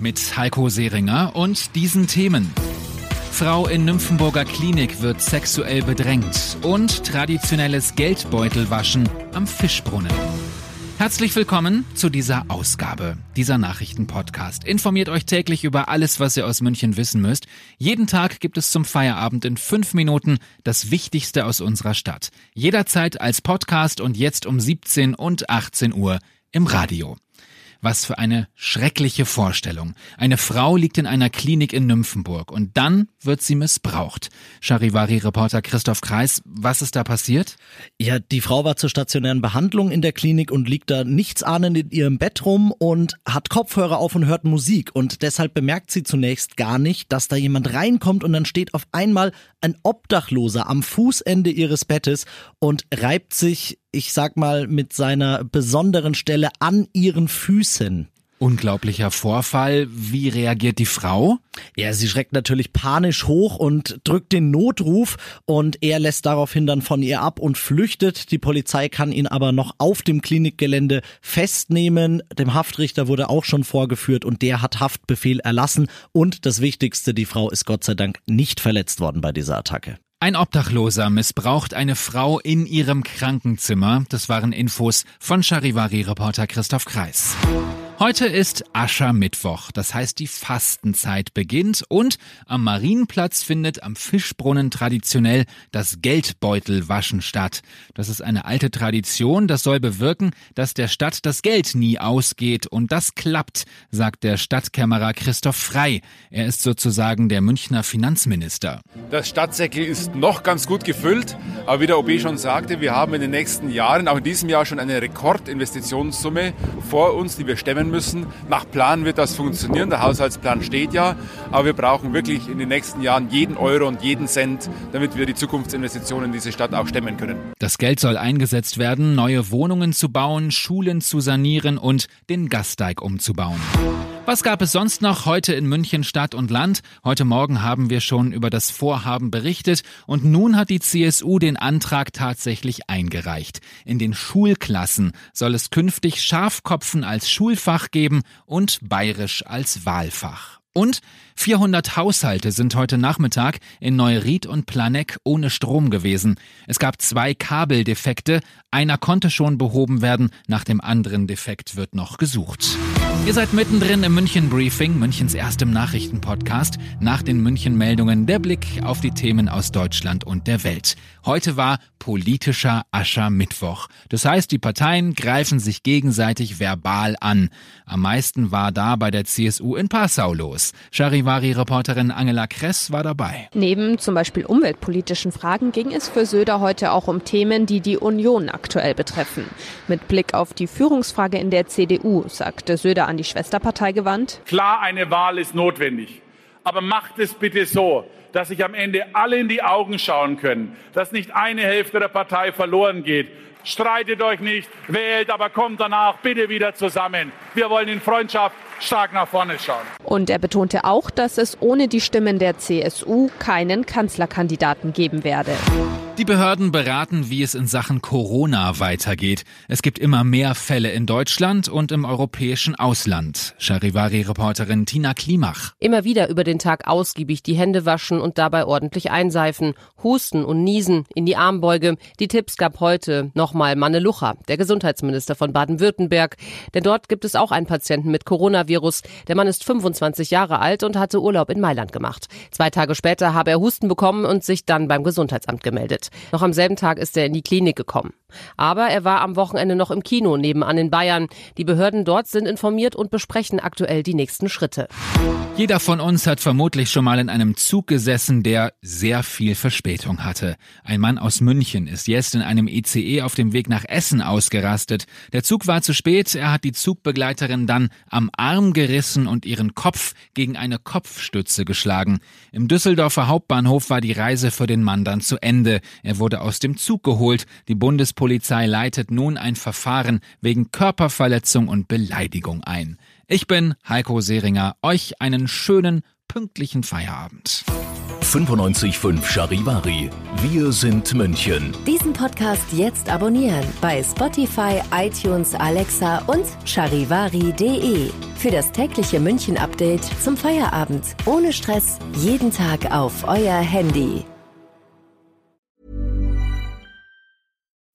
Mit Heiko Seringer und diesen Themen. Frau in Nymphenburger Klinik wird sexuell bedrängt und traditionelles Geldbeutelwaschen am Fischbrunnen. Herzlich willkommen zu dieser Ausgabe, dieser Nachrichtenpodcast. Informiert euch täglich über alles, was ihr aus München wissen müsst. Jeden Tag gibt es zum Feierabend in fünf Minuten das Wichtigste aus unserer Stadt. Jederzeit als Podcast und jetzt um 17 und 18 Uhr im Radio. Was für eine schreckliche Vorstellung. Eine Frau liegt in einer Klinik in Nymphenburg und dann wird sie missbraucht. Charivari-Reporter Christoph Kreis, was ist da passiert? Ja, die Frau war zur stationären Behandlung in der Klinik und liegt da nichtsahnend in ihrem Bett rum und hat Kopfhörer auf und hört Musik und deshalb bemerkt sie zunächst gar nicht, dass da jemand reinkommt und dann steht auf einmal ein Obdachloser am Fußende ihres Bettes und reibt sich ich sag mal, mit seiner besonderen Stelle an ihren Füßen. Unglaublicher Vorfall. Wie reagiert die Frau? Ja, sie schreckt natürlich panisch hoch und drückt den Notruf und er lässt daraufhin dann von ihr ab und flüchtet. Die Polizei kann ihn aber noch auf dem Klinikgelände festnehmen. Dem Haftrichter wurde auch schon vorgeführt und der hat Haftbefehl erlassen. Und das Wichtigste, die Frau ist Gott sei Dank nicht verletzt worden bei dieser Attacke. Ein Obdachloser missbraucht eine Frau in ihrem Krankenzimmer. Das waren Infos von Charivari-Reporter Christoph Kreis. Heute ist Aschermittwoch, das heißt die Fastenzeit beginnt und am Marienplatz findet am Fischbrunnen traditionell das Geldbeutelwaschen statt. Das ist eine alte Tradition, das soll bewirken, dass der Stadt das Geld nie ausgeht und das klappt, sagt der Stadtkämmerer Christoph Frei. Er ist sozusagen der Münchner Finanzminister. Das Stadtsäckel ist noch ganz gut gefüllt, aber wie der OB schon sagte, wir haben in den nächsten Jahren, auch in diesem Jahr schon eine Rekordinvestitionssumme vor uns, die wir stemmen sein müssen. Nach Plan wird das funktionieren, der Haushaltsplan steht ja, aber wir brauchen wirklich in den nächsten Jahren jeden Euro und jeden Cent, damit wir die Zukunftsinvestitionen in diese Stadt auch stemmen können. Das Geld soll eingesetzt werden, neue Wohnungen zu bauen, Schulen zu sanieren und den Gasteig umzubauen. Was gab es sonst noch heute in München Stadt und Land? Heute Morgen haben wir schon über das Vorhaben berichtet und nun hat die CSU den Antrag tatsächlich eingereicht. In den Schulklassen soll es künftig Schafkopfen als Schulfach geben und Bayerisch als Wahlfach. Und 400 Haushalte sind heute Nachmittag in Neuried und Planegg ohne Strom gewesen. Es gab zwei Kabeldefekte, einer konnte schon behoben werden, nach dem anderen Defekt wird noch gesucht. Ihr seid mittendrin im München Briefing, Münchens erstem Nachrichtenpodcast. Nach den München Meldungen der Blick auf die Themen aus Deutschland und der Welt. Heute war politischer Aschermittwoch. Das heißt, die Parteien greifen sich gegenseitig verbal an. Am meisten war da bei der CSU in Passau los. Charivari-Reporterin Angela Kress war dabei. Neben zum Beispiel umweltpolitischen Fragen ging es für Söder heute auch um Themen, die die Union aktuell betreffen. Mit Blick auf die Führungsfrage in der CDU sagte Söder an die Schwesterpartei gewandt. Klar, eine Wahl ist notwendig. Aber macht es bitte so, dass sich am Ende alle in die Augen schauen können, dass nicht eine Hälfte der Partei verloren geht. Streitet euch nicht, wählt, aber kommt danach bitte wieder zusammen. Wir wollen in Freundschaft stark nach vorne schauen. Und er betonte auch, dass es ohne die Stimmen der CSU keinen Kanzlerkandidaten geben werde. Die Behörden beraten, wie es in Sachen Corona weitergeht. Es gibt immer mehr Fälle in Deutschland und im europäischen Ausland. Charivari-Reporterin Tina Klimach. Immer wieder über den Tag ausgiebig die Hände waschen und dabei ordentlich einseifen. Husten und Niesen in die Armbeuge. Die Tipps gab heute nochmal Manne Lucha, der Gesundheitsminister von Baden-Württemberg. Denn dort gibt es auch einen Patienten mit Coronavirus. Der Mann ist 25 Jahre alt und hatte Urlaub in Mailand gemacht. Zwei Tage später habe er Husten bekommen und sich dann beim Gesundheitsamt gemeldet. Noch am selben Tag ist er in die Klinik gekommen. Aber er war am Wochenende noch im Kino nebenan in Bayern. Die Behörden dort sind informiert und besprechen aktuell die nächsten Schritte. Jeder von uns hat vermutlich schon mal in einem Zug gesessen, der sehr viel Verspätung hatte. Ein Mann aus München ist jetzt in einem ICE auf dem Weg nach Essen ausgerastet. Der Zug war zu spät, er hat die Zugbegleiterin dann am Arm gerissen und ihren Kopf gegen eine Kopfstütze geschlagen. Im Düsseldorfer Hauptbahnhof war die Reise für den Mann dann zu Ende. Er wurde aus dem Zug geholt. Die Bundespolizei leitet nun ein Verfahren wegen Körperverletzung und Beleidigung ein. Ich bin Heiko Seringer. Euch einen schönen, pünktlichen Feierabend. 95.5 Charivari. Wir sind München. Diesen Podcast jetzt abonnieren bei Spotify, iTunes, Alexa und charivari.de. Für das tägliche München-Update zum Feierabend. Ohne Stress. Jeden Tag auf euer Handy.